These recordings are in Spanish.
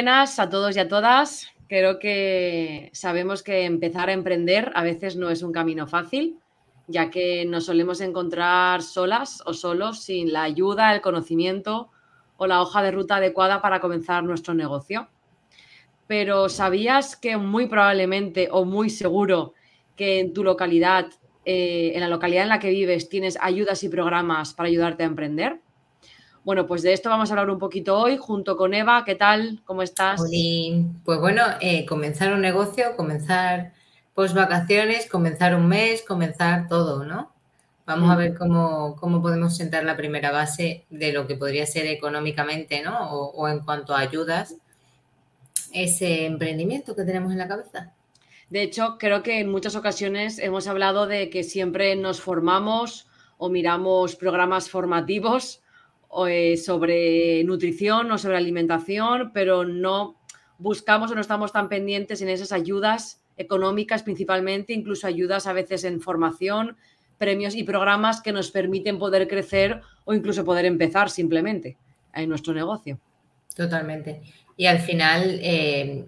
Buenas a todos y a todas. Creo que sabemos que empezar a emprender a veces no es un camino fácil, ya que nos solemos encontrar solas o solos sin la ayuda, el conocimiento o la hoja de ruta adecuada para comenzar nuestro negocio. Pero ¿sabías que muy probablemente o muy seguro que en tu localidad, eh, en la localidad en la que vives, tienes ayudas y programas para ayudarte a emprender? Bueno, pues de esto vamos a hablar un poquito hoy junto con Eva. ¿Qué tal? ¿Cómo estás? Pues bueno, eh, comenzar un negocio, comenzar post vacaciones, comenzar un mes, comenzar todo, ¿no? Vamos a mm. ver cómo, podemos sentar la primera base de lo que podría ser económicamente, ¿no? O, en cuanto a ayudas, ese emprendimiento que tenemos en la cabeza. De hecho, creo que en muchas ocasiones hemos hablado de que siempre nos formamos o miramos programas formativos eh, sobre nutrición o sobre alimentación, pero no buscamos o no estamos tan pendientes en esas ayudas económicas principalmente, incluso ayudas a veces en formación, premios y programas que nos permiten poder crecer o incluso poder empezar simplemente en nuestro negocio. Totalmente. Y al final eh,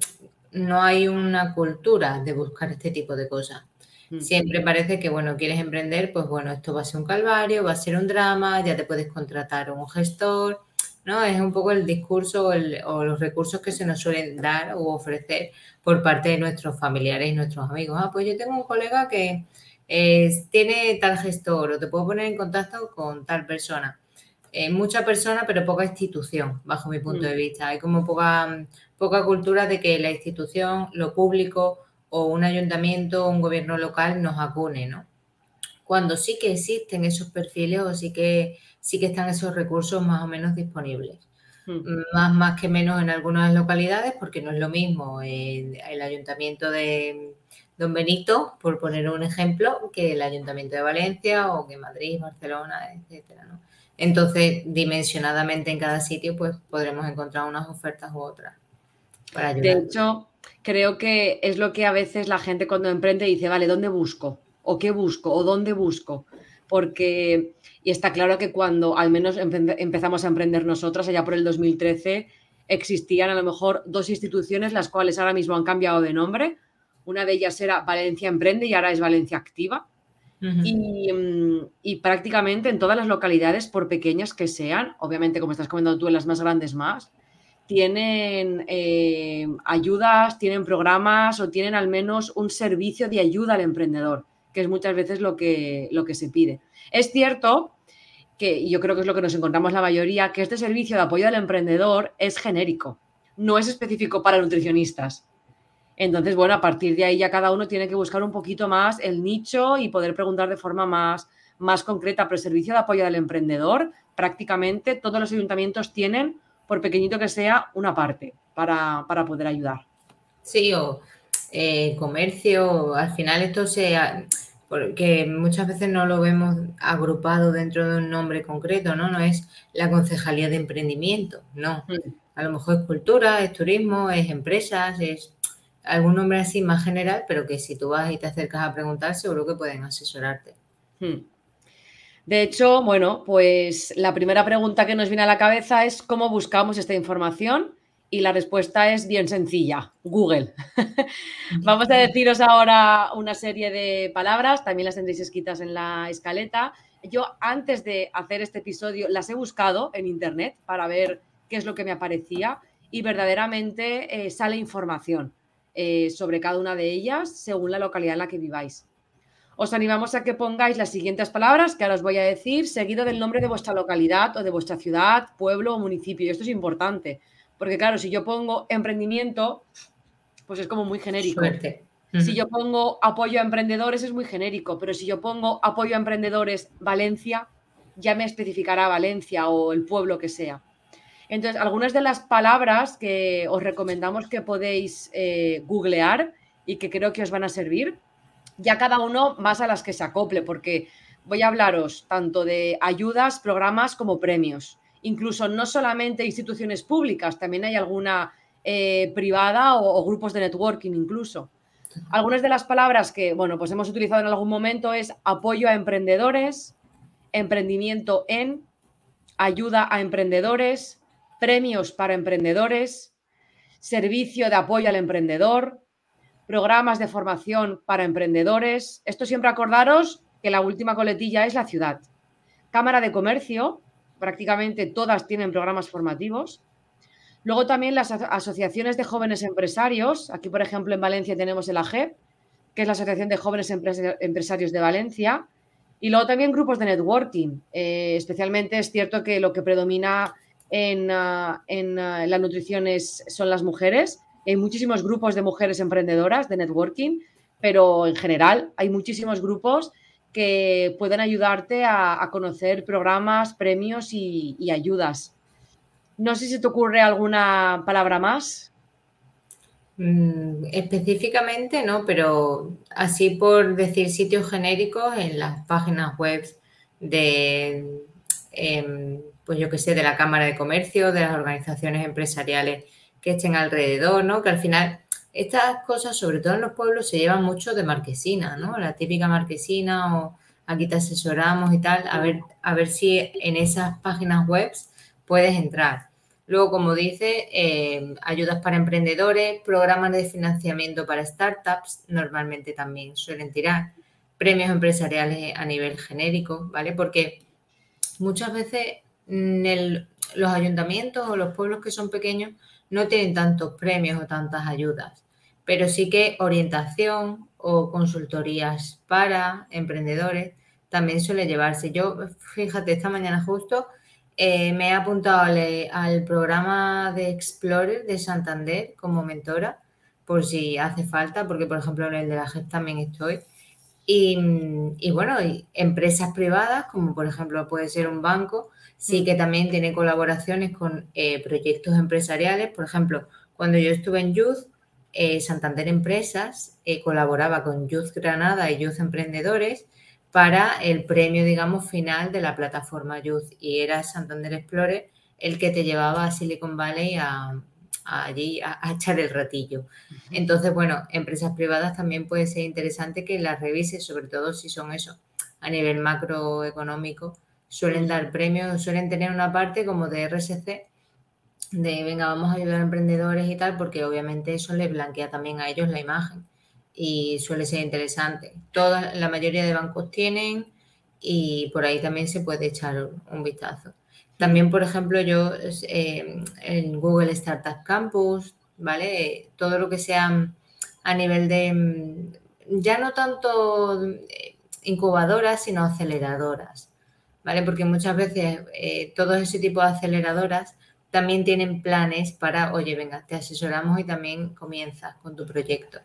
no hay una cultura de buscar este tipo de cosas. Siempre parece que, bueno, quieres emprender, pues bueno, esto va a ser un calvario, va a ser un drama, ya te puedes contratar un gestor, ¿no? Es un poco el discurso o, los recursos que se nos suelen dar o ofrecer por parte de nuestros familiares y nuestros amigos. Ah, pues yo tengo un colega que tiene tal gestor o te puedo poner en contacto con tal persona. Eh, mucha persona, pero poca institución, bajo mi punto de mm. vista. Hay como poca, poca cultura de que la institución, lo público o un ayuntamiento o un gobierno local nos acune, ¿no? Cuando sí que existen esos perfiles o sí que, sí que están esos recursos más o menos disponibles. Hmm. Más, más que menos en algunas localidades, porque no es lo mismo el, ayuntamiento de Don Benito, por poner un ejemplo, que el ayuntamiento de Valencia o que Madrid, Barcelona, etcétera, ¿no? Entonces, dimensionadamente en cada sitio, pues podremos encontrar unas ofertas u otras para ayudar. De hecho, creo que es lo que a veces la gente cuando emprende dice, vale, ¿dónde busco? ¿O qué busco? ¿O dónde busco? Porque, y está claro que cuando al menos empezamos a emprender nosotras, allá por el 2013, existían a lo mejor dos instituciones, las cuales ahora mismo han cambiado de nombre. Una de ellas era Valencia Emprende y ahora es Valencia Activa. y, mm, y, prácticamente en todas las localidades, por pequeñas que sean, obviamente como estás comentando tú, en las más grandes más, tienen eh, ayudas, tienen programas o tienen al menos un servicio de ayuda al emprendedor, que es muchas veces lo que, lo que se pide. Es cierto que, y yo creo que es lo que nos encontramos la mayoría, que este servicio de apoyo al emprendedor es genérico, no es específico para nutricionistas. Entonces, bueno, a partir de ahí ya cada uno tiene que buscar un poquito más el nicho y poder preguntar de forma más, más concreta, pero el servicio de apoyo al emprendedor, prácticamente todos los ayuntamientos tienen por pequeñito que sea, una parte para, poder ayudar. Sí, o eh, comercio, al final esto se... Porque muchas veces no lo vemos agrupado dentro de un nombre concreto, ¿no? No es la concejalía de emprendimiento, no. Mm. A lo mejor es cultura, es turismo, es empresas, es algún nombre así más general, pero que si tú vas y te acercas a preguntar, seguro que pueden asesorarte. Mm. De hecho, bueno, pues la primera pregunta que nos viene a la cabeza es cómo buscamos esta información y la respuesta es bien sencilla, Google. Vamos a deciros ahora una serie de palabras, también las tendréis escritas en la escaleta. Yo antes de hacer este episodio las he buscado en internet para ver qué es lo que me aparecía y verdaderamente eh, sale información eh, sobre cada una de ellas según la localidad en la que viváis. Os animamos a que pongáis las siguientes palabras que ahora os voy a decir, seguido del nombre de vuestra localidad o de vuestra ciudad, pueblo o municipio. Y esto es importante, porque claro, si yo pongo emprendimiento, pues es como muy genérico. Si yo pongo apoyo a emprendedores es muy genérico, pero si yo pongo apoyo a emprendedores Valencia, ya me especificará Valencia o el pueblo que sea. Entonces, algunas de las palabras que os recomendamos que podéis eh, googlear y que creo que os van a servir ya cada uno más a las que se acople, porque voy a hablaros tanto de ayudas, programas como premios. Incluso no solamente instituciones públicas, también hay alguna eh, privada o, grupos de networking incluso. Algunas de las palabras que, bueno, pues hemos utilizado en algún momento es apoyo a emprendedores, emprendimiento en, ayuda a emprendedores, premios para emprendedores, servicio de apoyo al emprendedor, programas de formación para emprendedores. Esto siempre acordaros que la última coletilla es la ciudad. Cámara de Comercio, prácticamente todas tienen programas formativos. Luego también las asociaciones de jóvenes empresarios. Aquí, por ejemplo, en Valencia tenemos el AGEP, que es la Asociación de Jóvenes Empresarios de Valencia. Y luego también grupos de networking. Eh, especialmente es cierto que lo que predomina en, ah, ah, la nutrición son las mujeres. Hay muchísimos grupos de mujeres emprendedoras de networking, pero en general hay muchísimos grupos que pueden ayudarte a, conocer programas, premios y, ayudas. No sé si te ocurre alguna palabra más. Mm, específicamente no, pero así por decir sitios genéricos en las páginas web de, em, pues yo que sé, de la Cámara de Comercio, de las organizaciones empresariales que estén alrededor, ¿no? Que al final estas cosas, sobre todo en los pueblos, se llevan mucho de marquesina, ¿no? La típica marquesina o aquí te asesoramos y tal, a ver, a ver si en esas páginas web puedes entrar. Luego, como dice, eh, ayudas para emprendedores, programas de financiamiento para startups, normalmente también suelen tirar, premios empresariales a nivel genérico, ¿vale? Porque muchas veces los ayuntamientos o los pueblos que son pequeños no tienen tantos premios o tantas ayudas, pero sí que orientación o consultorías para emprendedores también suele llevarse. Yo, fíjate, esta mañana justo eh, me he apuntado al, programa de Explorer de Santander como mentora, por si hace falta, porque por ejemplo en el de la GEP también estoy. Y, bueno, empresas privadas, como por ejemplo puede ser un banco, sí que también tiene colaboraciones con eh, proyectos empresariales. Por ejemplo, cuando yo estuve en Youth, eh, Santander Empresas eh, colaboraba con Youth Granada y Youth Emprendedores para el premio, digamos, final de la plataforma Youth. Y era Santander Explorer el que te llevaba a Silicon Valley a, allí a, echar el ratillo. Entonces, bueno, empresas privadas también puede ser interesante que las revises, sobre todo si son eso, a nivel macroeconómico, suelen dar premios, suelen tener una parte como de RSC, de venga, vamos a ayudar a emprendedores y tal, porque obviamente eso les blanquea también a ellos la imagen y suele ser interesante. Toda, la mayoría de bancos tienen y por ahí también se puede echar un vistazo. También, por ejemplo, yo eh, en Google Startup Campus, ¿vale? Todo lo que sea a nivel de, ya no tanto eh, incubadoras, sino aceleradoras. ¿Vale? Porque muchas veces eh, todo ese tipo de aceleradoras también tienen planes para, oye, venga, te asesoramos y también comienzas con tu proyecto.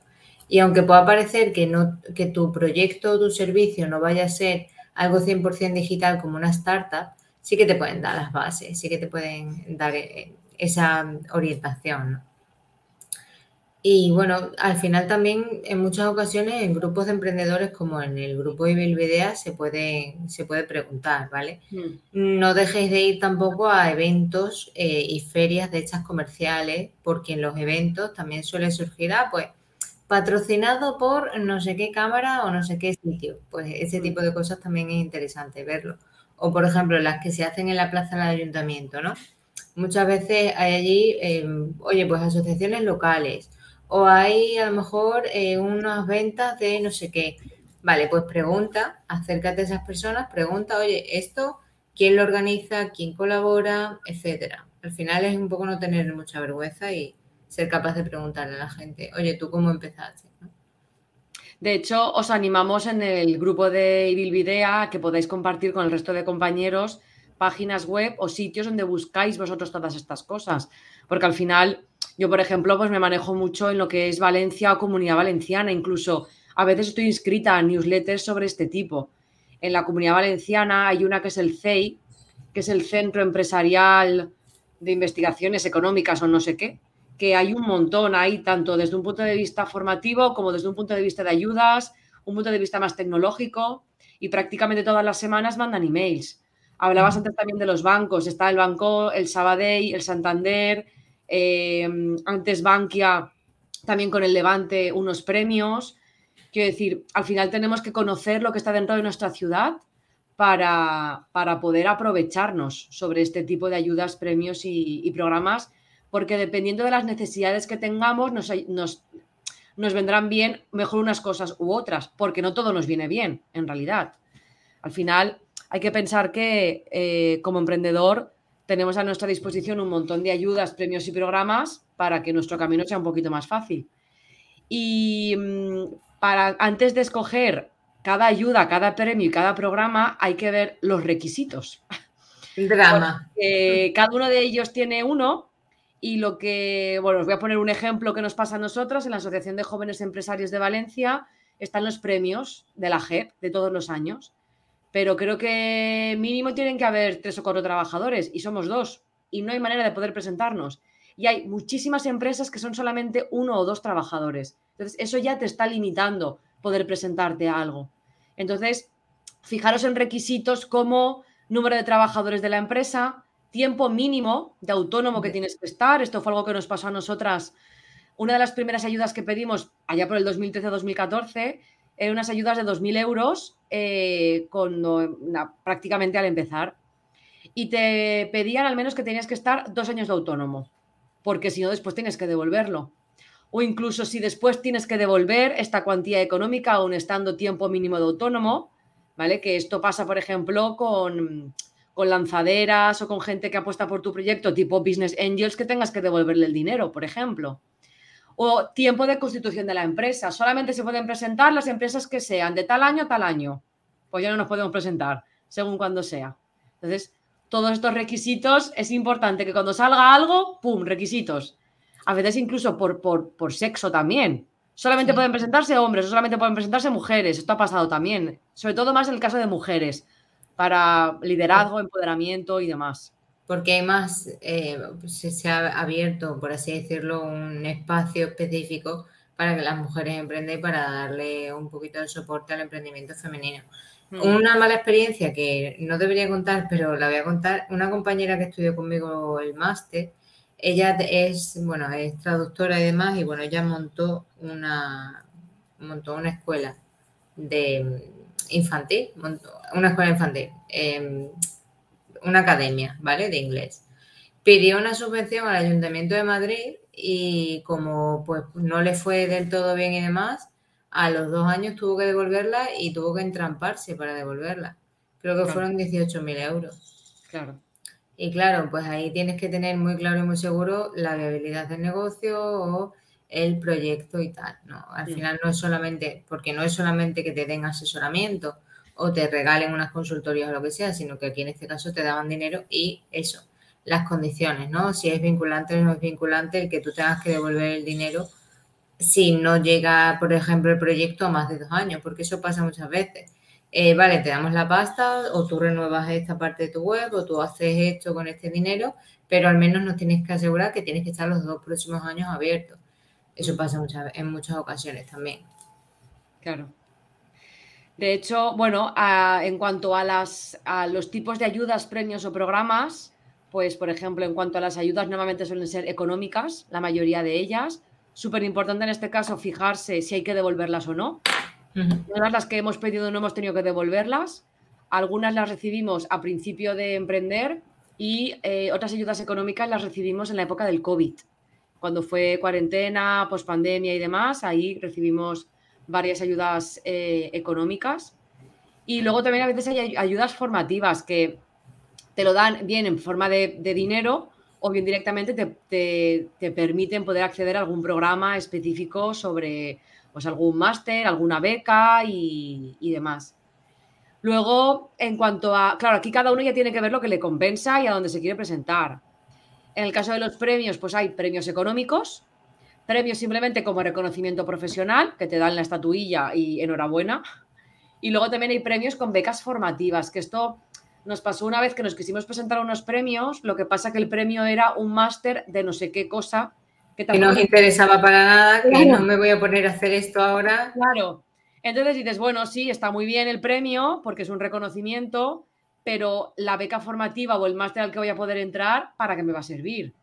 Y aunque pueda parecer que, no, que tu proyecto o tu servicio no vaya a ser algo 100% digital como una startup, sí que te pueden dar las bases, sí que te pueden dar eh, esa orientación. ¿no? Y bueno, al final también en muchas ocasiones en grupos de emprendedores como en el grupo de Bilbidea se puede, se puede preguntar, ¿vale? Mm. No dejéis de ir tampoco a eventos eh, y ferias de hechas comerciales, porque en los eventos también suele surgir, ah, pues patrocinado por no sé qué cámara o no sé qué sitio. Pues ese tipo de cosas también es interesante verlo. O por ejemplo, las que se hacen en la plaza del ayuntamiento, ¿no? Muchas veces hay allí, em, oye, pues asociaciones locales o hay a lo mejor eh, unas ventas de no sé qué. Vale, pues pregunta, acércate a esas personas, pregunta, oye, esto, ¿quién lo organiza? ¿Quién colabora? Etcétera. Al final es un poco no tener mucha vergüenza y ser capaz de preguntarle a la gente, oye, ¿tú cómo empezaste? De hecho, os animamos en el grupo de Ibilvidea a que podáis compartir con el resto de compañeros páginas web o sitios donde buscáis vosotros todas estas cosas. Porque al final yo, por ejemplo, pues me manejo mucho en lo que es Valencia o Comunidad Valenciana, incluso a veces estoy inscrita en newsletters sobre este tipo. En la Comunidad Valenciana hay una que es el CEI, que es el Centro Empresarial de Investigaciones Económicas o no sé qué, que hay un montón ahí, tanto desde un punto de vista formativo como desde un punto de vista de ayudas, un punto de vista más tecnológico, y prácticamente todas las semanas mandan emails. Hablabas antes también de los bancos, está el banco, el Sabadell, el Santander, eh, antes Bankia también con el Levante unos premios. Quiero decir, al final tenemos que conocer lo que está dentro de nuestra ciudad para, poder aprovecharnos sobre este tipo de ayudas, premios y, programas porque dependiendo de las necesidades que tengamos, nos, nos, vendrán bien mejor unas cosas u otras, porque no todo nos viene bien, en realidad. Al final, hay que pensar que eh, como emprendedor tenemos a nuestra disposición un montón de ayudas, premios y programas para que nuestro camino sea un poquito más fácil. Y mm, para, antes de escoger cada ayuda, cada premio y cada programa, hay que ver los requisitos. Drama. cada uno de ellos tiene uno y lo que, bueno, os voy a poner un ejemplo que nos pasa a nosotros en la Asociación de Jóvenes Empresarios de Valencia. Están los premios de la JEP de todos los años, pero creo que mínimo tienen que haber tres o cuatro trabajadores y somos dos y no hay manera de poder presentarnos. Y hay muchísimas empresas que son solamente uno o dos trabajadores. Entonces, eso ya te está limitando poder presentarte a algo. Entonces, fijaros en requisitos como número de trabajadores de la empresa, tiempo mínimo de autónomo que tienes que estar. Esto fue algo que nos pasó a nosotras. Una de las primeras ayudas que pedimos allá por el 2013-2014 eran unas ayudas de 2.000 euros eh, prácticamente al empezar. Y te pedían al menos que tenías que estar dos años de autónomo, porque si no, después tienes que devolverlo. O incluso si después tienes que devolver esta cuantía económica aún estando tiempo mínimo de autónomo, ¿vale? Que esto pasa, por ejemplo, con, con lanzaderas o con gente que apuesta por tu proyecto, tipo Business Angels, que tengas que devolverle el dinero, por ejemplo. O tiempo de constitución de la empresa. Solamente se pueden presentar las empresas que sean de tal año a tal año. Pues ya no nos podemos presentar, según cuando sea. Entonces, todos estos requisitos es importante que cuando salga algo, ¡pum! Requisitos. A veces incluso por, por, por sexo también. Solamente pueden presentarse hombres o solamente pueden presentarse mujeres. Esto ha pasado también. Sobre todo más en el caso de mujeres para liderazgo, empoderamiento y demás. Porque hay más, eh, se, ha abierto, por así decirlo, un espacio específico para que las mujeres emprendan y para darle un poquito de soporte al emprendimiento femenino. Mm. Una mala experiencia que no debería contar, pero la voy a contar. Una compañera que estudió conmigo el máster, ella es, bueno, es traductora y demás, y bueno, ella montó una, montó una escuela de infantil, una escuela infantil, em, una academia, ¿vale? De inglés. Pidió una subvención al Ayuntamiento de Madrid y como pues no le fue del todo bien y demás, a los dos años tuvo que devolverla y tuvo que entramparse para devolverla. Creo que fueron 18.000 euros. Claro. Y claro, pues ahí tienes que tener muy claro y muy seguro la viabilidad del negocio o el proyecto y tal, ¿no? Al final no es solamente, porque no es solamente que te den asesoramiento o te regalen unas consultorías o lo que sea, sino que aquí en este caso te daban dinero y eso, las condiciones, ¿no? Si es vinculante o no es vinculante, el que tú tengas que devolver el dinero si no llega, por ejemplo, el proyecto a más de dos años, porque eso pasa muchas veces. Eh, vale, te damos la pasta o tú renuevas esta parte de tu web o tú haces esto con este dinero, pero al menos nos tienes que asegurar que tienes que estar los dos próximos años abiertos. Eso pasa en muchas ocasiones también. Claro. De hecho, bueno, en cuanto a, las, a los tipos de ayudas, premios o programas, pues por ejemplo, en cuanto a las ayudas, normalmente suelen ser económicas, la mayoría de ellas. Súper importante en este caso fijarse si hay que devolverlas o no. Todas las que hemos pedido no hemos tenido que devolverlas. Algunas las recibimos a principio de emprender y eh, otras ayudas económicas las recibimos en la época del COVID cuando fue cuarentena, pospandemia y demás, ahí recibimos varias ayudas eh, económicas. Y luego también a veces hay ayudas formativas que te lo dan bien en forma de, dinero o bien directamente te, permiten poder acceder a algún programa específico sobre pues, algún máster, alguna beca y, y demás. Luego, en cuanto a, claro, aquí cada uno ya tiene que ver lo que le compensa y a dónde se quiere presentar. En el caso de los premios, pues hay premios económicos, premios simplemente como reconocimiento profesional, que te dan la estatuilla y enhorabuena. Y luego también hay premios con becas formativas, que esto nos pasó una vez que nos quisimos presentar unos premios, lo que pasa que el premio era un máster de no sé qué cosa. Que, no nos interesaba para nada, que no me voy a poner a hacer esto ahora. Claro. Entonces dices, bueno, sí, está muy bien el premio, porque es un reconocimiento, pero la beca formativa o el máster al que voy a poder entrar, ¿para qué me va a servir?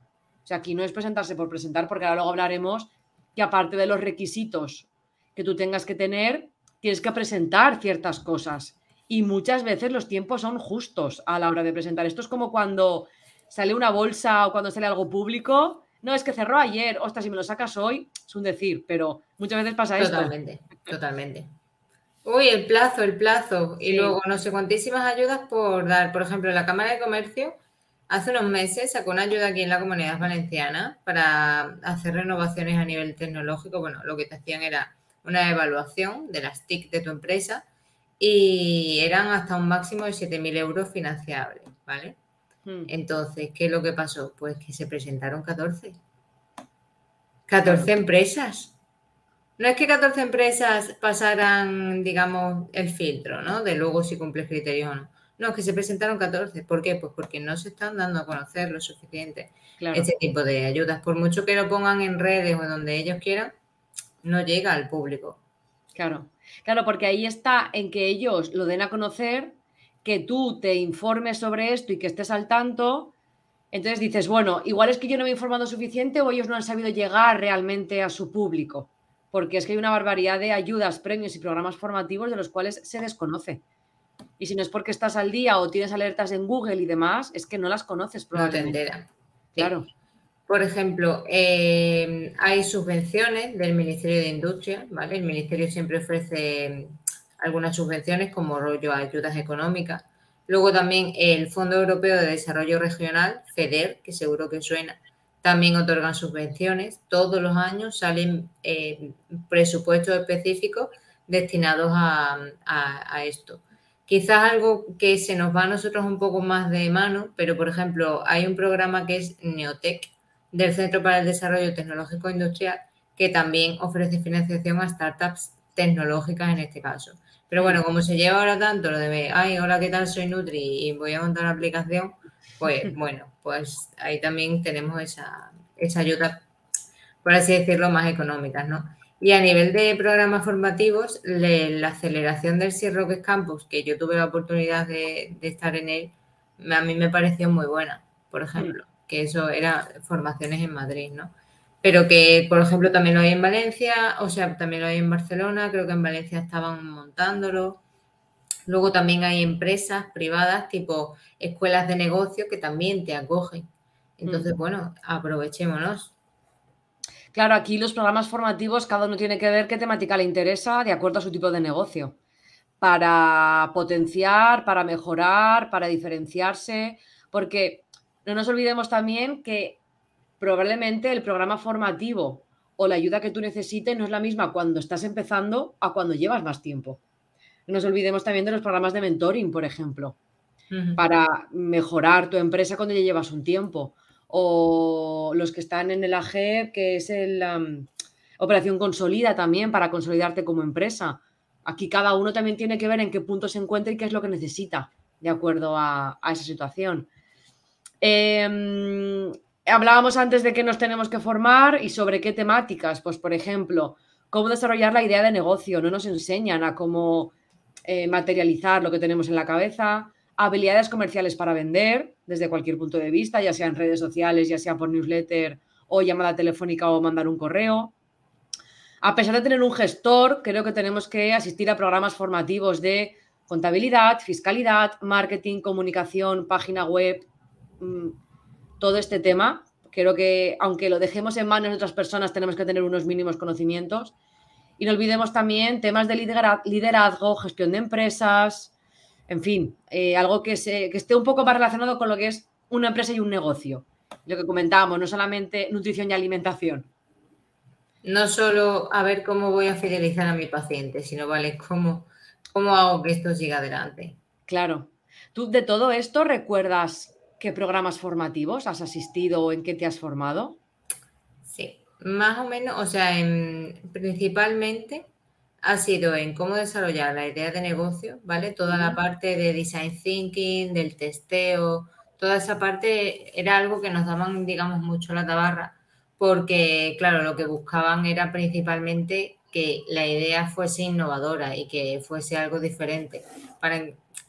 O sea, aquí no es presentarse por presentar, porque ahora luego hablaremos que aparte de los requisitos que tú tengas que tener, tienes que presentar ciertas cosas. Y muchas veces los tiempos son justos a la hora de presentar. Esto es como cuando sale una bolsa o cuando sale algo público, no, es que cerró ayer, ostras, si me lo sacas hoy, es un decir, pero muchas veces pasa esto. Totalmente, totalmente. Uy, el plazo, el plazo. Y luego no sé cuantísimas ayudas por dar. Por ejemplo, la Cámara de Comercio hace unos meses sacó una ayuda aquí en la comunidad valenciana para hacer renovaciones a nivel tecnológico. Bueno, lo que te hacían era una evaluación de las TIC de tu empresa y eran hasta un máximo de 7.000 euros financiables, ¿vale? Hmm. Entonces, ¿qué es lo que pasó? Pues que se presentaron 14. 14 empresas. No es que 14 empresas pasaran, digamos, el filtro, ¿no? De luego si cumple criterios o no. No, es que se presentaron 14. ¿Por qué? Pues porque no se están dando a conocer lo suficiente este tipo de ayudas. Por mucho que lo pongan en redes o donde ellos quieran, no llega al público. Claro, claro, porque ahí está en que ellos lo den a conocer, que tú te informes sobre esto y que estés al tanto. Entonces dices, bueno, igual es que yo no me he informado suficiente o ellos no han sabido llegar realmente a su público porque es que hay una barbaridad de ayudas, premios y programas formativos de los cuales se desconoce. Y si no es porque estás al día o tienes alertas en Google y demás, es que no las conoces probablemente. No te Claro. Por ejemplo, eh, hay subvenciones del Ministerio de Industria, ¿vale? El Ministerio siempre ofrece algunas subvenciones como rollo ayudas económicas. Luego también el Fondo Europeo de Desarrollo Regional, FEDER, que seguro que suena, también otorgan subvenciones. Todos los años salen eh, presupuestos específicos destinados a, esto. Quizás algo que se nos va a nosotros un poco más de mano, pero por ejemplo, hay un programa que es Neotec del Centro para el Desarrollo Tecnológico Industrial que también ofrece financiación a startups tecnológicas en este caso. Pero bueno, como se lleva ahora tanto lo de, ay, hola, ¿qué tal? Soy Nutri y voy a montar una aplicación, pues bueno, pues ahí también tenemos esa, ayuda, por así decirlo, más económicas, ¿no? Y a nivel de programas formativos, la aceleración del Sierra Campus, que yo tuve la oportunidad de, estar en él, a mí me pareció muy buena, por ejemplo, que eso era formaciones en Madrid, ¿no? Pero que, por ejemplo, también lo hay en Valencia, o sea, también lo hay en Barcelona, creo que en Valencia estaban montándolo. Luego también hay empresas privadas tipo escuelas de negocio que también te acogen. Entonces, bueno, aprovechémonos. Claro, aquí los programas formativos, cada uno tiene que ver qué temática le interesa de acuerdo a su tipo de negocio, para potenciar, para mejorar, para diferenciarse, porque no nos olvidemos también que probablemente el programa formativo o la ayuda que tú necesites no es la misma cuando estás empezando a cuando llevas más tiempo. No nos olvidemos también de los programas de mentoring, por ejemplo, para mejorar tu empresa cuando ya llevas un tiempo. O los que están en el AGER, que es la Operación Consolida también, para consolidarte como empresa. Aquí cada uno también tiene que ver en qué punto se encuentra y qué es lo que necesita, de acuerdo a, esa situación. Em, hablábamos antes de que nos tenemos que formar y sobre qué temáticas. Pues, por ejemplo, cómo desarrollar la idea de negocio. No nos enseñan a cómo eh, materializar lo que tenemos en la cabeza, habilidades comerciales para vender desde cualquier punto de vista, ya sea en redes sociales, ya sea por newsletter o llamada telefónica o mandar un correo. A pesar de tener un gestor, creo que tenemos que asistir a programas formativos de contabilidad, fiscalidad, marketing, comunicación, página web, mm, todo este tema. Creo que aunque lo dejemos en manos de otras personas, tenemos que tener unos mínimos conocimientos y no olvidemos también temas de liderazgo, gestión de empresas, en fin, eh, algo que, se, que esté un poco más relacionado con lo que es una empresa y un negocio. Lo que comentábamos, no solamente nutrición y alimentación. No solo a ver cómo voy a fidelizar a mi paciente, sino, vale, cómo, cómo hago que esto siga adelante. Claro. ¿Tú de todo esto recuerdas qué programas formativos has asistido o en qué te has formado? Sí, más o menos, o sea, principalmente ha sido en cómo desarrollar la idea de negocio, ¿vale? Toda la parte de design thinking, del testeo, toda esa parte era algo que nos daban, digamos, mucho la tabarra, porque, claro, lo que buscaban era principalmente que la idea fuese innovadora y que fuese algo diferente, para,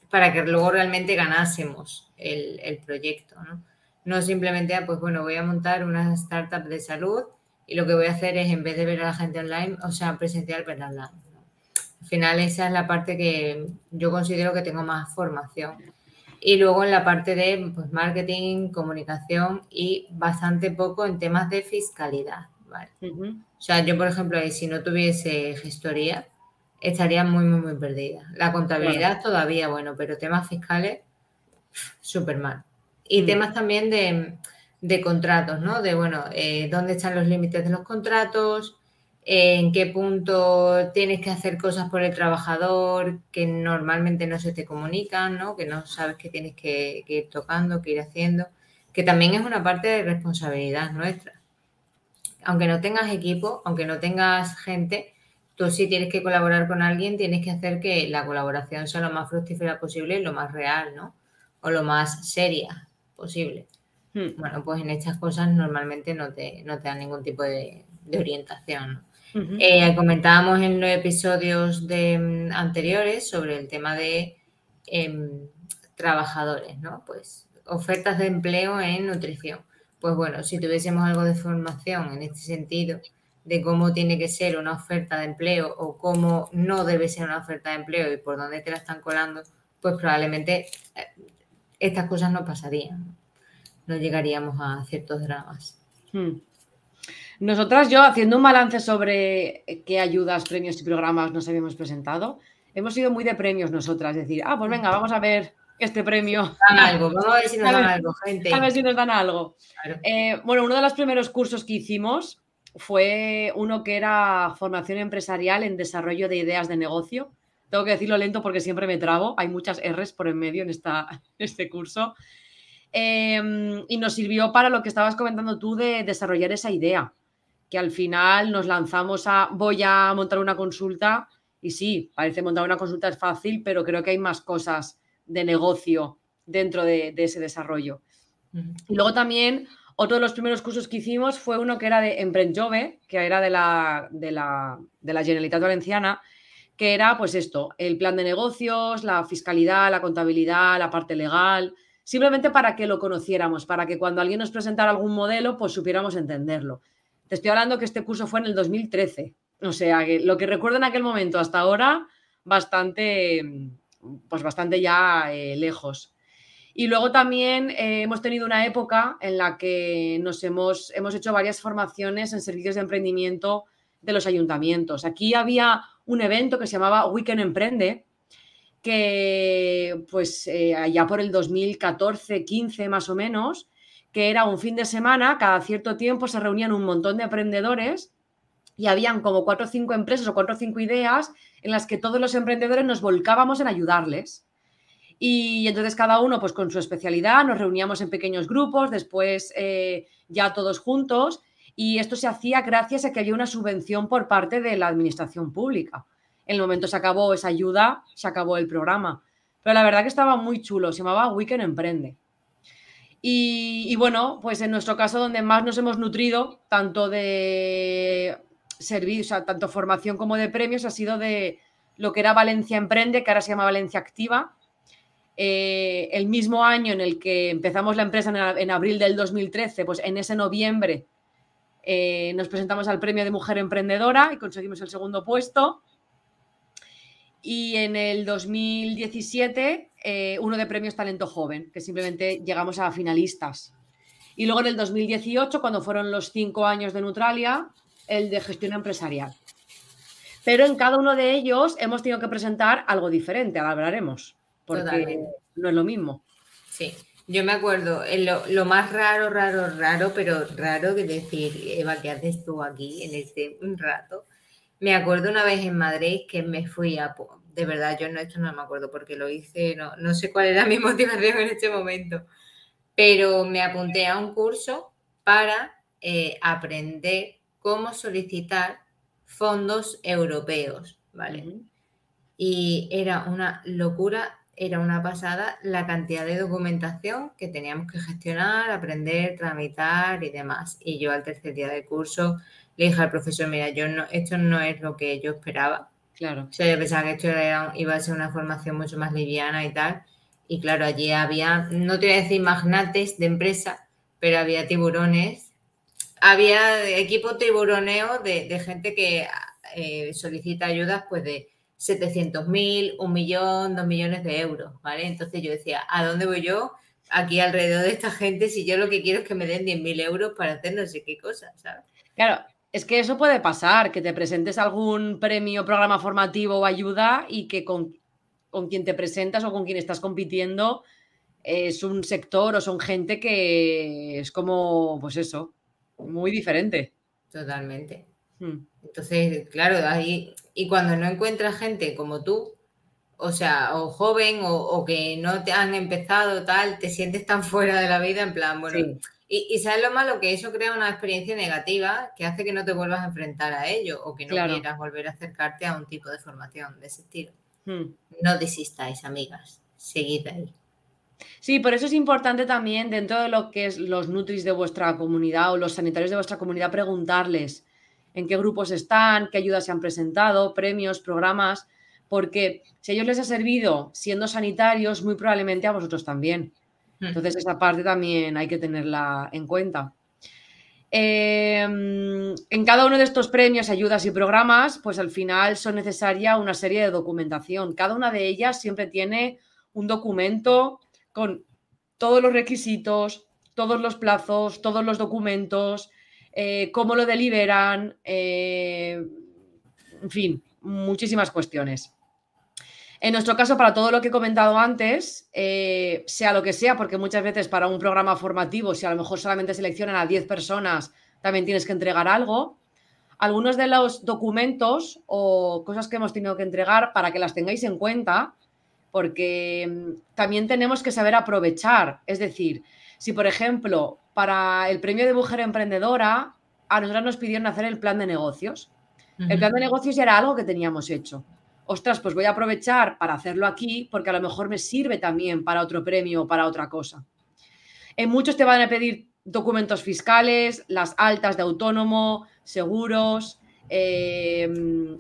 para que luego realmente ganásemos el, el proyecto, ¿no? No simplemente, ah, pues bueno, voy a montar una startup de salud y lo que voy a hacer es, en vez de ver a la gente online, o sea, presencial, ver online. Al final esa es la parte que yo considero que tengo más formación. Y luego en la parte de pues, marketing, comunicación y bastante poco en temas de fiscalidad. ¿vale? O sea, yo, por ejemplo, si no tuviese gestoría, estaría muy, muy, muy perdida. La contabilidad todavía, bueno, pero temas fiscales, súper mal. Y mm. temas también de, contratos, ¿no? De, bueno, eh, dónde están los límites de los contratos, en qué punto tienes que hacer cosas por el trabajador que normalmente no se te comunican, ¿no? Que no sabes que tienes que, que ir tocando, que ir haciendo, que también es una parte de responsabilidad nuestra. Aunque no tengas equipo, aunque no tengas gente, tú sí tienes que colaborar con alguien, tienes que hacer que la colaboración sea lo más fructífera posible y lo más real, ¿no? O lo más seria posible. Hmm. Bueno, pues en estas cosas normalmente no te, no te dan ningún tipo de, orientación. Eh, comentábamos en los episodios de, mm, anteriores sobre el tema de em, trabajadores, ¿no? Pues ofertas de empleo en nutrición. Pues bueno, si tuviésemos algo de formación en este sentido, de cómo tiene que ser una oferta de empleo o cómo no debe ser una oferta de empleo y por dónde te la están colando, pues probablemente eh, estas cosas no pasarían. No llegaríamos a ciertos dramas. Hmm. Nosotras, yo haciendo un balance sobre qué ayudas, premios y programas nos habíamos presentado, hemos sido muy de premios nosotras, decir, ah, pues venga, vamos a ver este premio. Dan algo, vamos a ver si nos dan algo, gente. A ver si nos dan algo. Eh, bueno, uno de los primeros cursos que hicimos fue uno que era formación empresarial en desarrollo de ideas de negocio. Tengo que decirlo lento porque siempre me trabo, hay muchas R's por en medio en, esta, este curso. Em, y nos sirvió para lo que estabas comentando tú de desarrollar esa idea, que al final nos lanzamos a voy a montar una consulta y sí, parece montar una consulta es fácil, pero creo que hay más cosas de negocio dentro de, ese desarrollo. Y luego también otro de los primeros cursos que hicimos fue uno que era de Emprendjove, que era de la, de la, de la Generalitat Valenciana, que era pues esto, el plan de negocios, la fiscalidad, la contabilidad, la parte legal, simplemente para que lo conociéramos, para que cuando alguien nos presentara algún modelo, pues supiéramos entenderlo. Te estoy hablando que este curso fue en el 2013, o sea, que lo que recuerdo en aquel momento hasta ahora, bastante, pues bastante ya eh, lejos. Y luego también eh, hemos tenido una época en la que nos hemos, hemos hecho varias formaciones en servicios de emprendimiento de los ayuntamientos. Aquí había un evento que se llamaba Weekend Emprende, que pues eh, allá por el 2014-15 más o menos, que era un fin de semana, cada cierto tiempo se reunían un montón de emprendedores y habían como cuatro o cinco empresas o cuatro o cinco ideas en las que todos los emprendedores nos volcábamos en ayudarles. Y entonces cada uno, pues con su especialidad, nos reuníamos en pequeños grupos, después eh, ya todos juntos, y esto se hacía gracias a que había una subvención por parte de la administración pública. En el momento se acabó esa ayuda, se acabó el programa. Pero la verdad que estaba muy chulo, se llamaba Weekend Emprende. Y, bueno, pues en nuestro caso donde más nos hemos nutrido, tanto de servicio, tanto formación como de premios, ha sido de lo que era Valencia Emprende, que ahora se llama Valencia Activa, eh, el mismo año en el que empezamos la empresa, en, abril del 2013, pues en ese noviembre eh, nos presentamos al premio de Mujer Emprendedora y conseguimos el segundo puesto. Y en el 2017, eh, uno de premios Talento Joven, que simplemente llegamos a finalistas. Y luego en el 2018, cuando fueron los cinco años de Neutralia, el de gestión empresarial. Pero en cada uno de ellos hemos tenido que presentar algo diferente, ahora hablaremos porque no es lo mismo. Sí, yo me acuerdo, lo, más raro, raro, raro, pero raro que decir, Eva, ¿qué haces tú aquí en este rato? Me acuerdo una vez en Madrid que me fui a... De verdad, yo no, esto no me acuerdo porque lo hice, no, no sé cuál era mi motivación en este momento, pero me apunté a un curso para eh, aprender cómo solicitar fondos europeos, ¿vale? Y era una locura era una pasada la cantidad de documentación que teníamos que gestionar, aprender, tramitar y demás. Y yo al tercer día del curso le dije al profesor, mira, yo no, esto no es lo que yo esperaba. Claro. O sea, yo pensaba que esto iba a ser una formación mucho más liviana y tal. Y claro, allí había, no te voy a decir magnates de empresa, pero había tiburones. Había equipo tiburoneo de, gente que eh, solicita ayudas pues de 700.000, un millón, dos millones de euros, ¿vale? Entonces yo decía, ¿a dónde voy yo aquí alrededor de esta gente si yo lo que quiero es que me den 10.000 euros para hacer no sé qué cosa, ¿sabes? Claro, es que eso puede pasar, que te presentes algún premio, programa formativo o ayuda y que con, con quien te presentas o con quien estás compitiendo es un sector o son gente que es como, pues eso, muy diferente. Totalmente. Hmm. Entonces, claro, ahí, y cuando no encuentras gente como tú, o sea, o joven o, que no te han empezado tal, te sientes tan fuera de la vida en plan, bueno, y, sabes lo malo que eso crea una experiencia negativa que hace que no te vuelvas a enfrentar a ello o que no quieras volver a acercarte a un tipo de formación de ese estilo. Hmm. No desistáis, amigas, seguid ahí. Sí, por eso es importante también dentro de lo que es los nutris de vuestra comunidad o los sanitarios de vuestra comunidad preguntarles en qué grupos están, qué ayudas se han presentado, premios, programas, porque si a ellos les ha servido siendo sanitarios, muy probablemente a vosotros también. Hmm. Entonces esa parte también hay que tenerla en cuenta. Em, en cada uno de estos premios, ayudas y programas, pues al final son necesaria una serie de documentación. Cada una de ellas siempre tiene un documento con todos los requisitos, todos los plazos, todos los documentos, eh, cómo lo deliberan, eh, en fin, muchísimas cuestiones. En nuestro caso, para todo lo que he comentado antes, eh, sea lo que sea, porque muchas veces para un programa formativo, si a lo mejor solamente seleccionan a 10 personas, también tienes que entregar algo. Algunos de los documentos o cosas que hemos tenido que entregar para que las tengáis en cuenta porque mm, también tenemos que saber aprovechar. Es decir, si por ejemplo para el premio de mujer emprendedora, a nosotros nos pidieron hacer el plan de negocios. El plan de negocios ya era algo que teníamos hecho. Ostras, pues voy a aprovechar para hacerlo aquí porque a lo mejor me sirve también para otro premio o para otra cosa. En muchos te van a pedir documentos fiscales, las altas de autónomo, seguros, eh,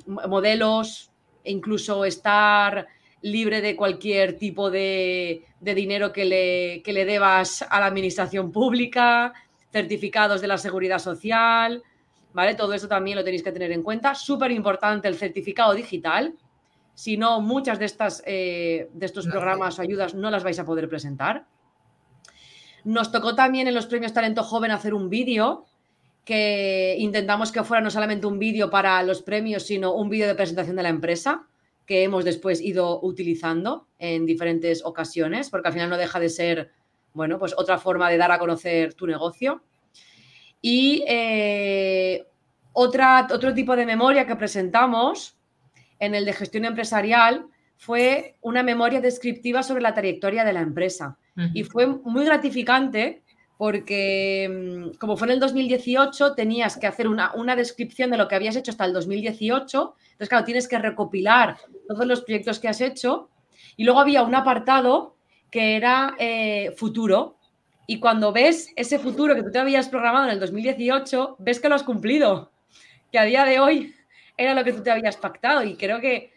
modelos, e incluso estar libre de cualquier tipo de, dinero que le, le debas a la administración pública, certificados de la seguridad social, ¿vale? Todo eso también lo tenéis que tener en cuenta. Súper importante el certificado digital. Si no, muchas de, estas, eh, de estos programas o ayudas no las vais a poder presentar. Nos tocó también en los premios Talento Joven hacer un vídeo que intentamos que fuera no solamente un vídeo para los premios, sino un vídeo de presentación de la empresa que hemos después ido utilizando en diferentes ocasiones, porque al final no deja de ser, bueno, pues otra forma de dar a conocer tu negocio. Y eh, otra, otro tipo de memoria que presentamos en el de gestión empresarial fue una memoria descriptiva sobre la trayectoria de la empresa. Y fue muy gratificante porque mm, como fue en el 2018, tenías que hacer una, una, descripción de lo que habías hecho hasta el 2018. Entonces, claro, tienes que recopilar todos los proyectos que has hecho. Y luego había un apartado que era eh, futuro. Y cuando ves ese futuro que tú te habías programado en el 2018, ves que lo has cumplido. Que a día de hoy era lo que tú te habías pactado. Y creo que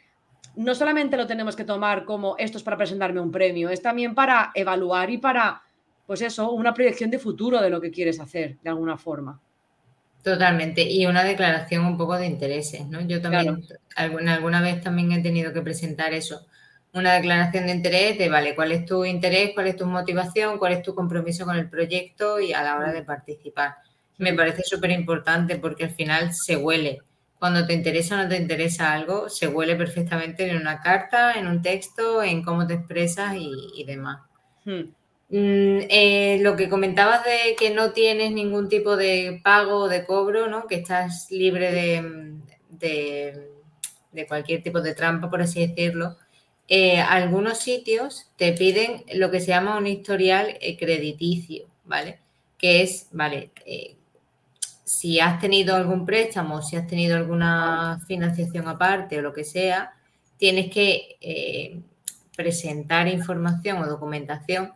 no solamente lo tenemos que tomar como esto es para presentarme un premio, es también para evaluar y para pues eso, una proyección de futuro de lo que quieres hacer, de alguna forma. Totalmente, y una declaración un poco de intereses, ¿no? Yo también alguna, alguna vez también he tenido que presentar eso, una declaración de interés de, vale, cuál es tu interés, cuál es tu motivación, cuál es tu compromiso con el proyecto y a la hora de participar. Me parece súper importante porque al final se huele. Cuando te interesa o no te interesa algo, se huele perfectamente en una carta, en un texto, en cómo te expresas y, demás. Hmm. Mm, eh, lo que comentabas de que no tienes ningún tipo de pago o de cobro, ¿no? que estás libre de, de, cualquier tipo de trampa, por así decirlo. Eh, algunos sitios te piden lo que se llama un historial eh, crediticio, ¿vale? Que es, vale, si has tenido algún préstamo, si has tenido alguna financiación aparte o lo que sea, tienes que presentar información o documentación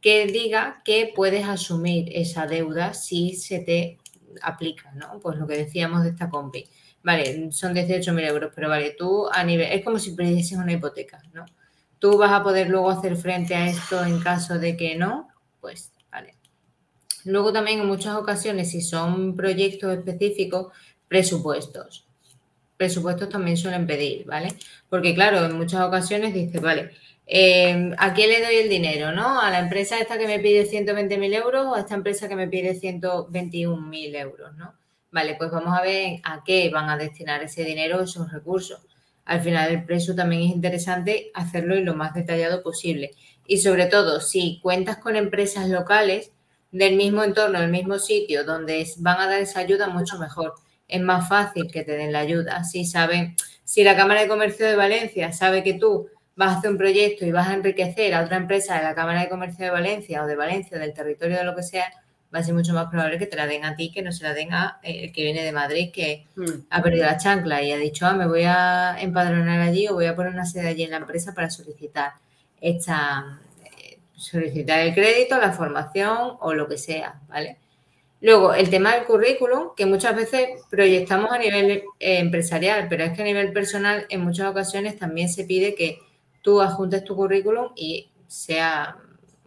que diga que puedes asumir esa deuda si se te aplica, ¿no? Pues lo que decíamos de esta compi. Vale, son 18.000 euros, pero vale, tú a nivel, es como si pidieses una hipoteca, ¿no? Tú vas a poder luego hacer frente a esto en caso de que no, pues. Luego también en muchas ocasiones, si son proyectos específicos, presupuestos. presupuestos también suelen pedir, ¿vale? Porque claro, en muchas ocasiones dices, vale, eh, ¿a quién le doy el dinero, no? ¿A la empresa esta que me pide 120.000 euros o a esta empresa que me pide 121.000 euros, no? Vale, pues vamos a ver a qué van a destinar ese dinero, esos recursos. Al final el precio también es interesante hacerlo lo más detallado posible. Y sobre todo, si cuentas con empresas locales del mismo entorno, del mismo sitio, donde van a dar esa ayuda, mucho mejor. Es más fácil que te den la ayuda. Si saben, si la Cámara de Comercio de Valencia sabe que tú vas a hacer un proyecto y vas a enriquecer a otra empresa de la Cámara de Comercio de Valencia o de Valencia, del territorio de lo que sea, va a ser mucho más probable que te la den a ti que no se la den a eh, el que viene de Madrid que hmm. ha perdido la chancla y ha dicho, ah, me voy a empadronar allí o voy a poner una sede allí en la empresa para solicitar esta, solicitar el crédito, la formación o lo que sea, ¿vale? Luego, el tema del currículum, que muchas veces proyectamos a nivel empresarial, pero es que a nivel personal en muchas ocasiones también se pide que tú adjuntes tu currículum y sea,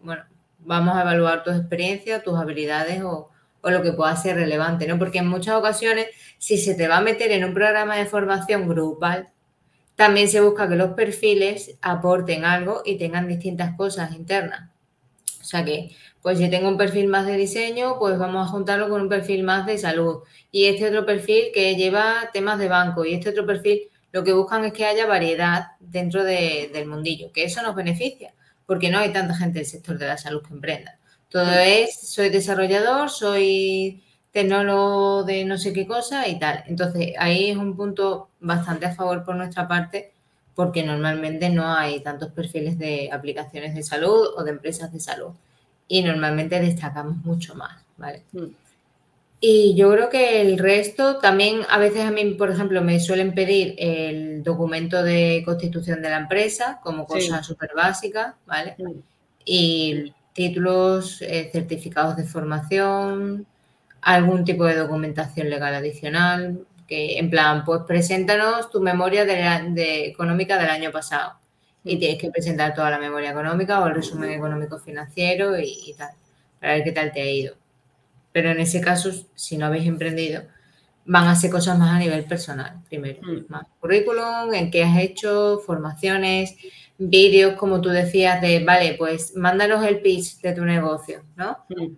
bueno, vamos a evaluar tus experiencias, tus habilidades o, lo que pueda ser relevante, ¿no? Porque en muchas ocasiones, si se te va a meter en un programa de formación grupal, también se busca que los perfiles aporten algo y tengan distintas cosas internas. O sea que, pues si tengo un perfil más de diseño, pues vamos a juntarlo con un perfil más de salud. Y este otro perfil que lleva temas de banco y este otro perfil, lo que buscan es que haya variedad dentro del mundillo, que eso nos beneficia porque no hay tanta gente del sector de la salud que emprenda. Todo es, soy desarrollador, soy tecnólogo de no sé qué cosa y tal. Entonces, ahí es un punto bastante a favor por nuestra parte, porque normalmente no hay tantos perfiles de aplicaciones de salud o de empresas de salud. Y normalmente destacamos mucho más, ¿vale? Mm. Y yo creo que el resto también a veces a mí, por ejemplo, me suelen pedir el documento de constitución de la empresa como cosa súper básica, ¿vale? Y títulos, eh, certificados de formación, algún tipo de documentación legal adicional, que en plan, pues preséntanos tu memoria de, económica del año pasado. Y tienes que presentar toda la memoria económica o el resumen económico financiero y, y tal, para ver qué tal te ha ido pero en ese caso, si no habéis emprendido, van a ser cosas más a nivel personal, primero. Mm. Más currículum, en qué has hecho, formaciones, vídeos, como tú decías, de, vale, pues mándanos el pitch de tu negocio, ¿no? Mm.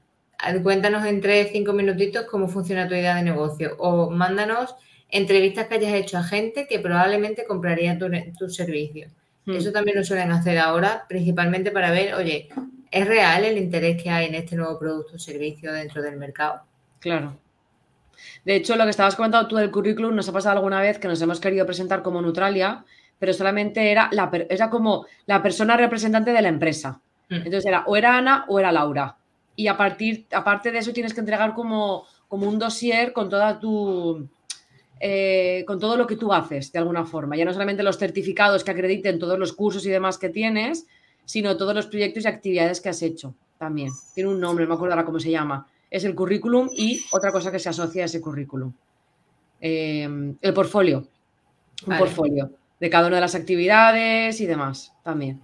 Cuéntanos en tres, cinco minutitos cómo funciona tu idea de negocio. O mándanos entrevistas que hayas hecho a gente que probablemente compraría tu, tu servicio. Mm. Eso también lo suelen hacer ahora, principalmente para ver, oye, ¿Es real el interés que hay en este nuevo producto o servicio dentro del mercado? Claro. De hecho, lo que estabas comentando tú del currículum, nos ha pasado alguna vez que nos hemos querido presentar como Neutralia, pero solamente era, la, era como la persona representante de la empresa. Mm. Entonces era o era Ana o era Laura. Y a partir, aparte de eso tienes que entregar como, como un dossier con toda tu, eh, con todo lo que tú haces, de alguna forma. Ya no solamente los certificados que acrediten todos los cursos y demás que tienes, sino todos los proyectos y actividades que has hecho también. Tiene un nombre, no me acuerdo ahora cómo se llama. Es el currículum y otra cosa que se asocia a ese currículum. Eh, el portfolio. Un portfolio de cada una de las actividades y demás también.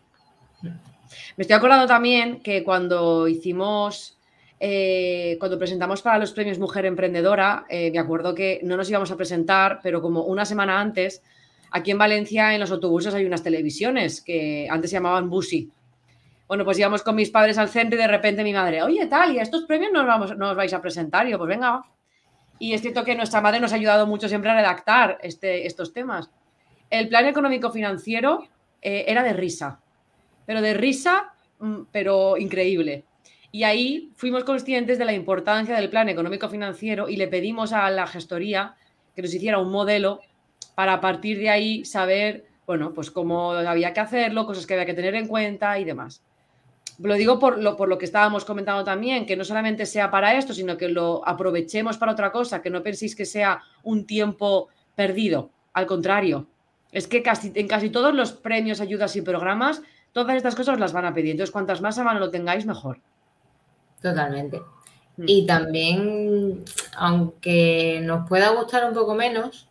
Me estoy acordando también que cuando hicimos, eh, cuando presentamos para los premios Mujer Emprendedora, eh, me acuerdo que no nos íbamos a presentar, pero como una semana antes Aquí en Valencia, en los autobuses, hay unas televisiones que antes se llamaban Busi. Bueno, pues íbamos con mis padres al centro y de repente mi madre, oye, tal, y estos premios no, vamos, vais a presentar. Y yo, pues venga. Y es cierto que nuestra madre nos ha ayudado mucho siempre a redactar este, estos temas. El plan económico financiero eh, era de risa, pero de risa, mm, pero increíble. Y ahí fuimos conscientes de la importancia del plan económico financiero y le pedimos a la gestoría que nos hiciera un modelo para a partir de ahí saber, bueno, pues cómo había que hacerlo, cosas que había que tener en cuenta y demás. Lo digo por lo, que estábamos comentando también, que no solamente sea para esto, sino que lo aprovechemos para otra cosa, que no penséis que sea un tiempo perdido. Al contrario, es que en casi todos los premios, ayudas y programas, todas estas cosas las van a pedir. Entonces, cuantas más a mano lo tengáis, mejor. Totalmente. Mm. Y también, aunque nos pueda gustar un poco menos,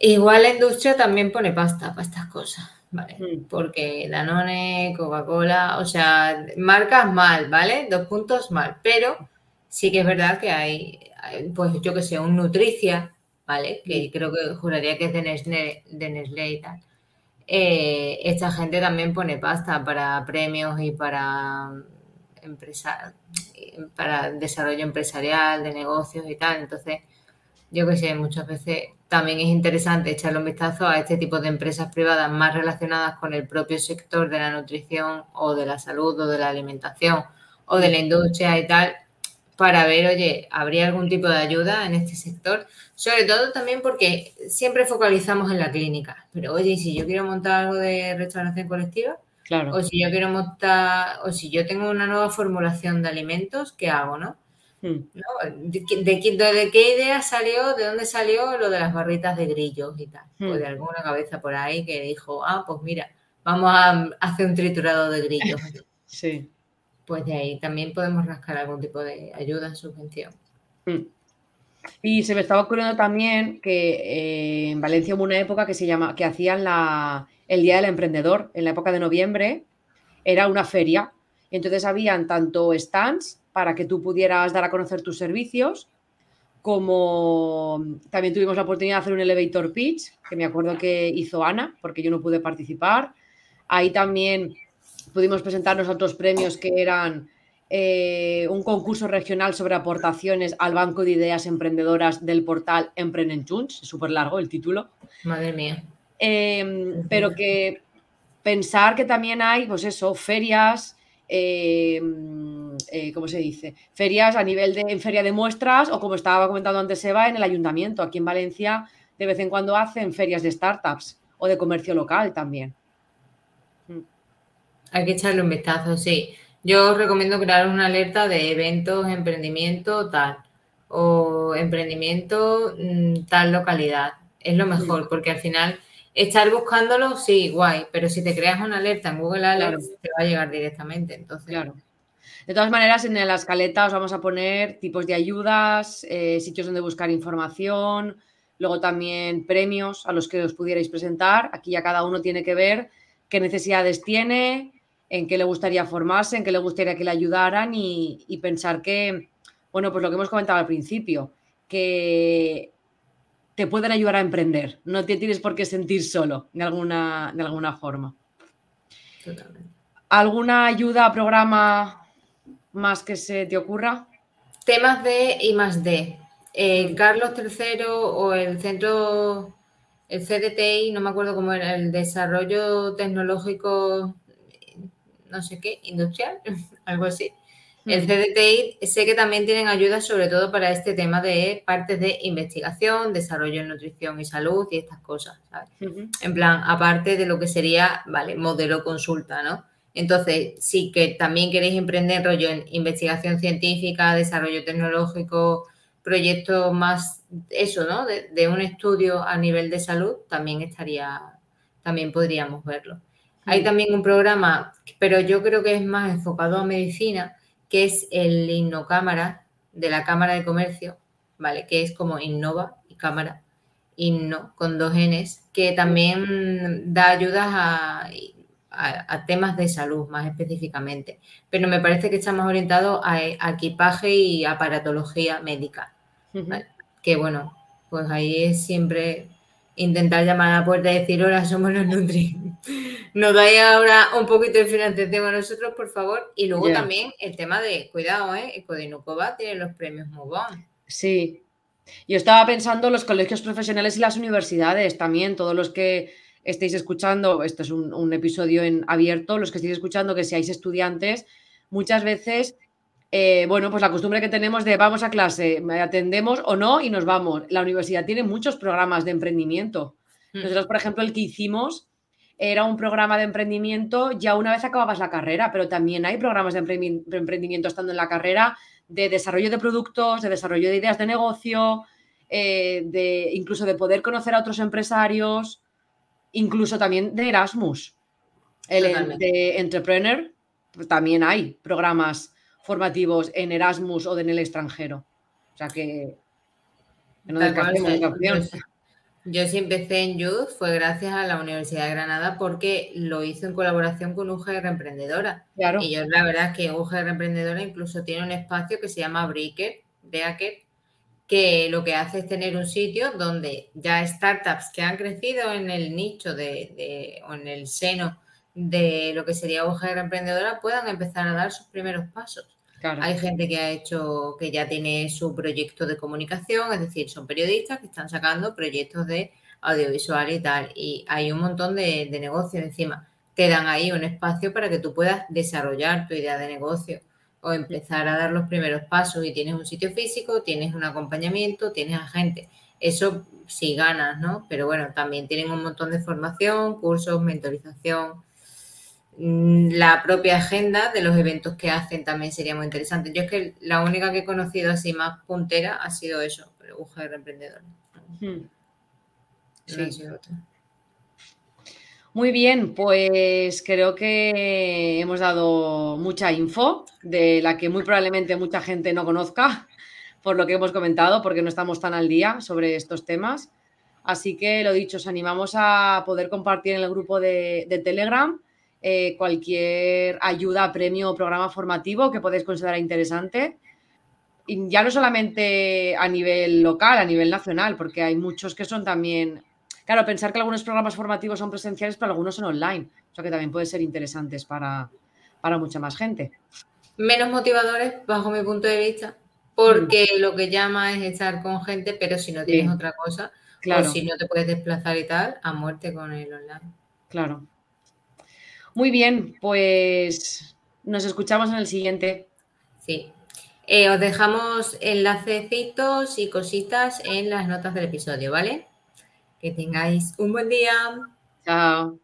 Igual la industria también pone pasta para estas cosas, ¿vale? Mm. Porque Danone, Coca-Cola, o sea, marcas mal, ¿vale? Dos puntos mal, pero sí que es verdad que hay, pues yo que sé, un Nutricia, ¿vale? Que creo que juraría que es de Nestlé, de y tal. Eh, esta gente también pone pasta para premios y para empresa, para desarrollo empresarial, de negocios y tal. Entonces, yo que sé, muchas veces también es interesante echarle un vistazo a este tipo de empresas privadas más relacionadas con el propio sector de la nutrición o de la salud o de la alimentación o de la industria y tal, para ver, oye, ¿habría algún tipo de ayuda en este sector? Sobre todo también porque siempre focalizamos en la clínica, pero oye, si yo quiero montar algo de restauración colectiva, claro. o si yo quiero montar, o si yo tengo una nueva formulación de alimentos, ¿qué hago, no? Hmm. ¿De, qué idea salió, de dónde salió lo de las barritas de grillos y tal? O hmm. de alguna cabeza por ahí que dijo, ah, pues mira, vamos a hacer un triturado de grillos. sí pues de ahí también podemos rascar algún tipo de ayuda, subvención. Hmm. Y se me estaba ocurriendo también que eh, en Valencia hubo una época que se llama, que hacían la, el Día del Emprendedor, en la época de noviembre, era una feria. Entonces habían tanto stands para que tú pudieras dar a conocer tus servicios, como también tuvimos la oportunidad de hacer un elevator pitch, que me acuerdo que hizo Ana, porque yo no pude participar. Ahí también pudimos presentarnos otros premios que eran eh, un concurso regional sobre aportaciones al Banco de Ideas Emprendedoras del portal Emprenden Junts, súper largo el título. Madre mía. Em, pero que pensar que también hay, pues eso, ferias, em, eh, ¿cómo se dice? Ferias a nivel de en feria de muestras o como estaba comentando antes Eva, en el ayuntamiento. Aquí en Valencia de vez en cuando hacen ferias de startups o de comercio local también. Hay que echarle un vistazo, sí. Yo os recomiendo crear una alerta de eventos, emprendimiento, tal, o emprendimiento, mm, tal localidad. Es lo mejor, porque al final estar buscándolo, sí, guay, pero si te creas una alerta en Google Alerts, te va a llegar directamente. Entonces, claro. De todas maneras, en la escaleta os vamos a poner tipos de ayudas, eh, sitios donde buscar información, luego también premios a los que os pudierais presentar. Aquí ya cada uno tiene que ver qué necesidades tiene, en qué le gustaría formarse, en qué le gustaría que le ayudaran y, pensar que, bueno, pues lo que hemos comentado al principio, que te pueden ayudar a emprender, no te tienes por qué sentir solo de alguna, de alguna forma. Totalmente. ¿Alguna ayuda, programa más que se te ocurra? Temas de y más de. Eh, Carlos III o el centro, el CDTI, no me acuerdo cómo era, el desarrollo tecnológico no sé qué, industrial, algo así. El CDTI sé que también tienen ayuda sobre todo para este tema de partes de investigación, desarrollo en nutrición y salud y estas cosas, ¿sabes? En plan, aparte de lo que sería, vale, modelo consulta, ¿no? Entonces, sí que también queréis emprender rollo en investigación científica, desarrollo tecnológico, proyectos más, eso, ¿no? De, de un estudio a nivel de salud, también estaría, también podríamos verlo. Hay también un programa, pero yo creo que es más enfocado a medicina, que es el Innocámara de la Cámara de Comercio, ¿vale? Que es como Innova y Cámara, Inno, con dos Ns, que también da ayudas a, temas de salud más específicamente. Pero me parece que está más orientado a, equipaje y aparatología médica. Que bueno, pues ahí es siempre intentar llamar a la puerta y decir, hola, somos los Nutri. Nos dais ahora un poquito de financiación a nosotros, por favor. Y luego también el tema de, cuidado, ¿eh? Ecodinucova tiene los premios muy Sí. Yo estaba pensando los colegios profesionales y las universidades también, todos los que estéis escuchando, este es un, un episodio en abierto, los que estéis escuchando que seáis estudiantes, muchas veces eh, bueno, pues la costumbre que tenemos de vamos a clase, atendemos o no y nos vamos. La universidad tiene muchos programas de emprendimiento. Mm. Nosotros, por ejemplo, el que hicimos era un programa de emprendimiento ya una vez acababas la carrera, pero también hay programas de emprendimiento estando en la carrera de desarrollo de productos, de desarrollo de ideas de negocio, eh, de incluso de poder conocer a otros empresarios, incluso también de Erasmus. El de Entrepreneur, pues también hay programas formativos en Erasmus o en el extranjero. O sea que... No yo sí empecé en Youth fue gracias a la Universidad de Granada porque lo hizo en colaboración con UGR Emprendedora. Claro. Y yo la verdad es que UGR Emprendedora incluso tiene un espacio que se llama Breaker, Breaker que lo que hace es tener un sitio donde ya startups que han crecido en el nicho de, o en el seno de lo que sería mujer emprendedora puedan empezar a dar sus primeros pasos. Hay gente que ha hecho, que ya tiene su proyecto de comunicación, es decir, son periodistas que están sacando proyectos de audiovisual y tal, y hay un montón de, de negocios encima. Te dan ahí un espacio para que tú puedas desarrollar tu idea de negocio o empezar a dar los primeros pasos y tienes un sitio físico, tienes un acompañamiento, tienes a gente. Eso sí ganas, ¿no? Pero bueno, también tienen un montón de formación, cursos, mentorización. Mm, la propia agenda de los eventos que hacen también sería muy interesante. Yo es que la única que he conocido así más puntera ha sido eso, UGR Emprendedor. Hmm. Sí. Muy bien, pues creo que hemos dado mucha info de la que muy probablemente mucha gente no conozca, por lo que hemos comentado, porque no estamos tan al día sobre estos temas. Así que lo dicho, os animamos a poder compartir en el grupo de, Telegram eh, cualquier ayuda, premio o programa formativo que podéis considerar interesante. Y ya no solamente a nivel local, a nivel nacional, porque hay muchos que son también Claro, pensar que algunos programas formativos son presenciales, pero algunos son online. O sea que también pueden ser interesantes para, mucha más gente. Menos motivadores, bajo mi punto de vista, porque mm. lo que llama es estar con gente, pero si no tienes otra cosa, claro. o si no te puedes desplazar y tal, a muerte con el online. Claro. Muy bien, pues nos escuchamos en el siguiente. Sí. Eh, os dejamos enlacecitos y cositas en las notas del episodio, ¿vale? Que tengáis un buen día. Chao.